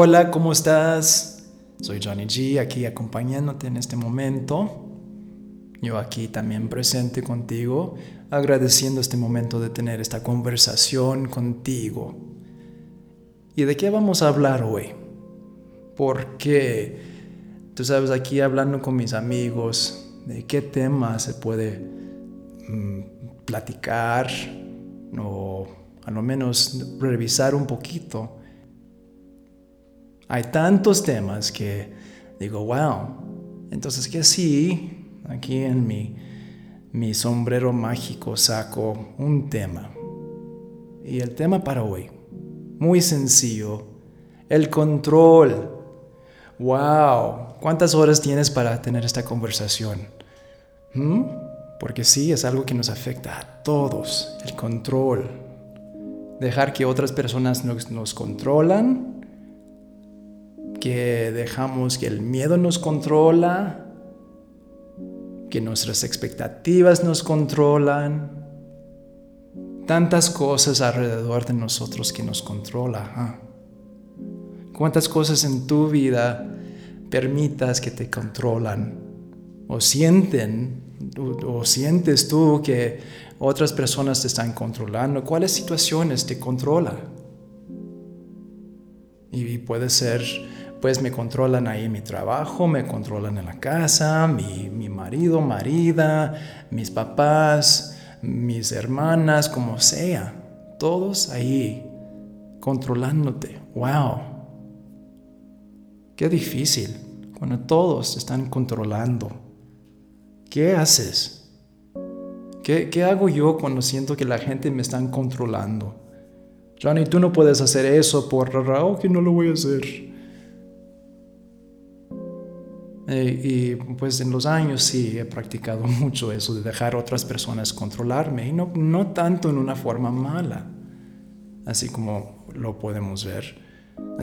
Hola, ¿cómo estás? Soy Johnny G, aquí acompañándote en este momento. Yo aquí también presente contigo, agradeciendo este momento de tener esta conversación contigo. ¿Y de qué vamos a hablar hoy? Porque, tú sabes, aquí hablando con mis amigos, de qué tema se puede mm, platicar o a lo menos revisar un poquito hay tantos temas que digo, wow. Entonces que sí, aquí en mi, mi sombrero mágico saco un tema. Y el tema para hoy, muy sencillo, el control. Wow, ¿cuántas horas tienes para tener esta conversación? ¿Mm? Porque sí, es algo que nos afecta a todos, el control. Dejar que otras personas nos, nos controlan que dejamos que el miedo nos controla, que nuestras expectativas nos controlan, tantas cosas alrededor de nosotros que nos controla. ¿Cuántas cosas en tu vida permitas que te controlan o sienten o, sientes tú que otras personas te están controlando? ¿Cuáles situaciones te controlan? Y puede ser pues me controlan ahí mi trabajo, me controlan en la casa, mi, mi marido, marida, mis papás, mis hermanas, como sea. Todos ahí controlándote. ¡Wow! Qué difícil cuando todos están controlando. ¿Qué haces? ¿Qué, ¿Qué, hago yo cuando siento que la gente me están controlando? Johnny, tú no puedes hacer eso por Raúl, que no lo voy a hacer. Eh, y pues en los años sí he practicado mucho eso de dejar otras personas controlarme y no, no tanto en una forma mala, así como lo podemos ver.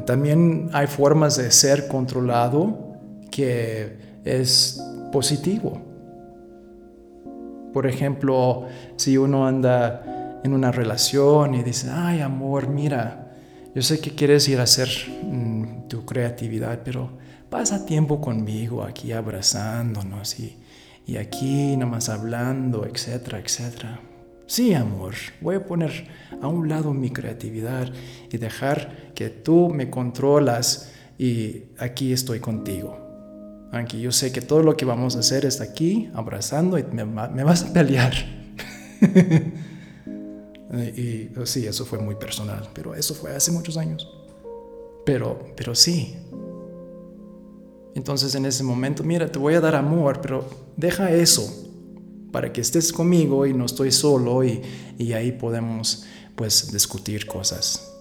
También hay formas de ser controlado que es positivo. Por ejemplo, si uno anda en una relación y dice, ay amor, mira, yo sé que quieres ir a hacer mm, tu creatividad, pero pasa tiempo conmigo aquí abrazándonos y, y aquí nomás hablando, etcétera, etcétera. Sí, amor, voy a poner a un lado mi creatividad y dejar que tú me controlas y aquí estoy contigo. Aunque yo sé que todo lo que vamos a hacer está aquí, abrazando y me, vas a pelear. y, sí, eso fue muy personal, pero eso fue hace muchos años. Pero, pero sí, entonces en ese momento, mira, te voy a dar amor, pero deja eso para que estés conmigo y no estoy solo y, ahí podemos pues discutir cosas.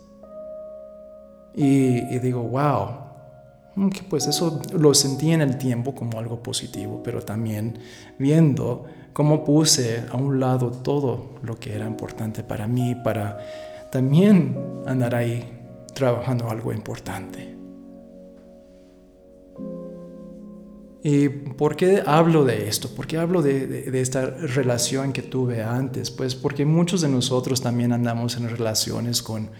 Y, digo, wow, pues eso lo sentí en el tiempo como algo positivo, pero también viendo cómo puse a un lado todo lo que era importante para mí, para también andar ahí trabajando algo importante. ¿Y por qué hablo de esto? ¿Por qué hablo de, esta relación que tuve antes? Pues porque muchos de nosotros también andamos en relaciones con,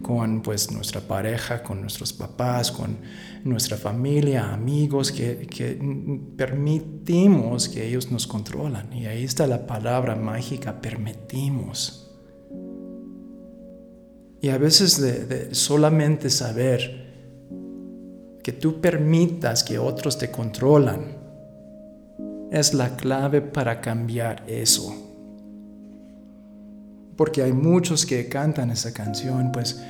con pues, nuestra pareja, con nuestros papás, con nuestra familia, amigos, que, permitimos que ellos nos controlan. Y ahí está la palabra mágica, permitimos. Y a veces solamente saber, que tú permitas que otros te controlan, es la clave para cambiar eso. Porque hay muchos que cantan esa canción, pues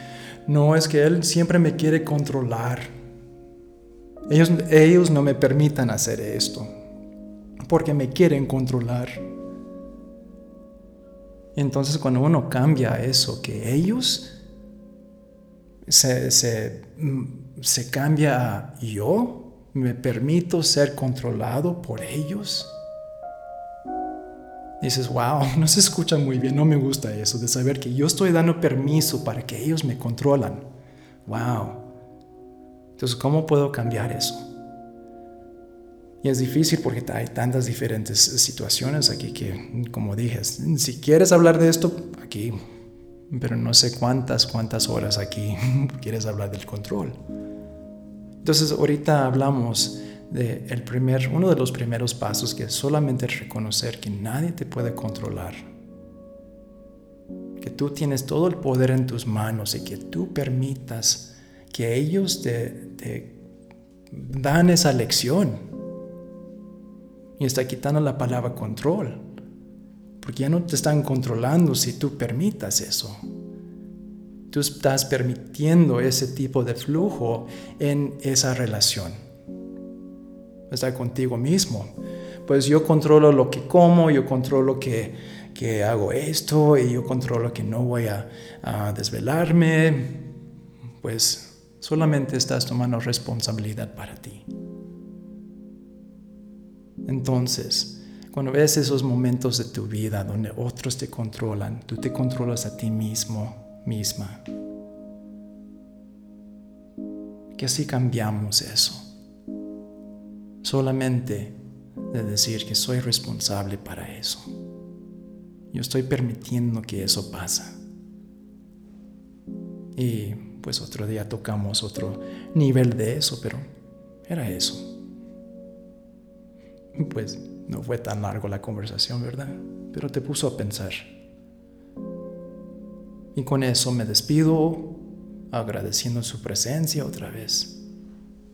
no es que Él siempre me quiere controlar. Ellos, ellos no me permitan hacer esto, porque me quieren controlar. Entonces cuando uno cambia eso, que ellos se, se se cambia a yo, me permito ser controlado por ellos. Dices, wow, no se escucha muy bien, no me gusta eso, de saber que yo estoy dando permiso para que ellos me controlan. Wow. Entonces, ¿cómo puedo cambiar eso? Y es difícil porque hay tantas diferentes situaciones aquí que, como dije, si quieres hablar de esto, aquí, pero no sé cuántas, cuántas horas aquí quieres hablar del control. Entonces ahorita hablamos de el primer, uno de los primeros pasos que es solamente reconocer que nadie te puede controlar. Que tú tienes todo el poder en tus manos y que tú permitas que ellos te, te dan esa lección. Y está quitando la palabra control. Porque ya no te están controlando si tú permitas eso. Tú estás permitiendo ese tipo de flujo en esa relación. Está contigo mismo. Pues yo controlo lo que como, yo controlo que, que hago esto y yo controlo que no voy a, a desvelarme. Pues solamente estás tomando responsabilidad para ti. Entonces, cuando ves esos momentos de tu vida donde otros te controlan, tú te controlas a ti mismo, misma. Que así cambiamos eso. Solamente de decir que soy responsable para eso. Yo estoy permitiendo que eso pasa. Y pues otro día tocamos otro nivel de eso, pero era eso. Pues no fue tan largo la conversación, ¿verdad? Pero te puso a pensar. Y con eso me despido agradeciendo su presencia otra vez.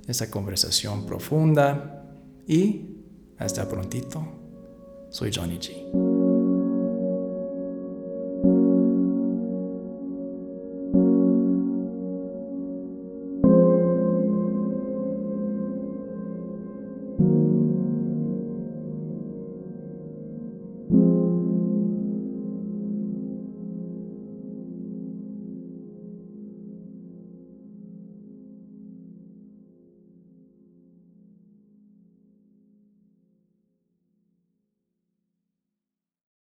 Esa conversación profunda y hasta prontito. Soy Johnny G.